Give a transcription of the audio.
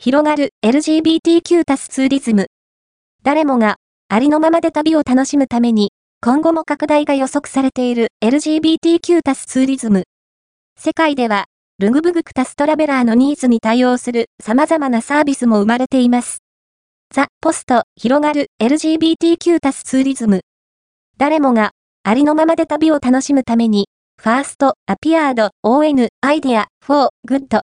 広がる LGBTQ プラスツーリズム。誰もがありのままで旅を楽しむために、今後も拡大が予測されている LGBTQ プラスツーリズム。世界では、 LGBTQ プラストラベラーのニーズに対応する様々なサービスも生まれています。 The post、広がる LGBTQ プラスツーリズム。誰もがありのままで旅を楽しむために、 first, apピアード、ON、アイデア、フォー、グッド、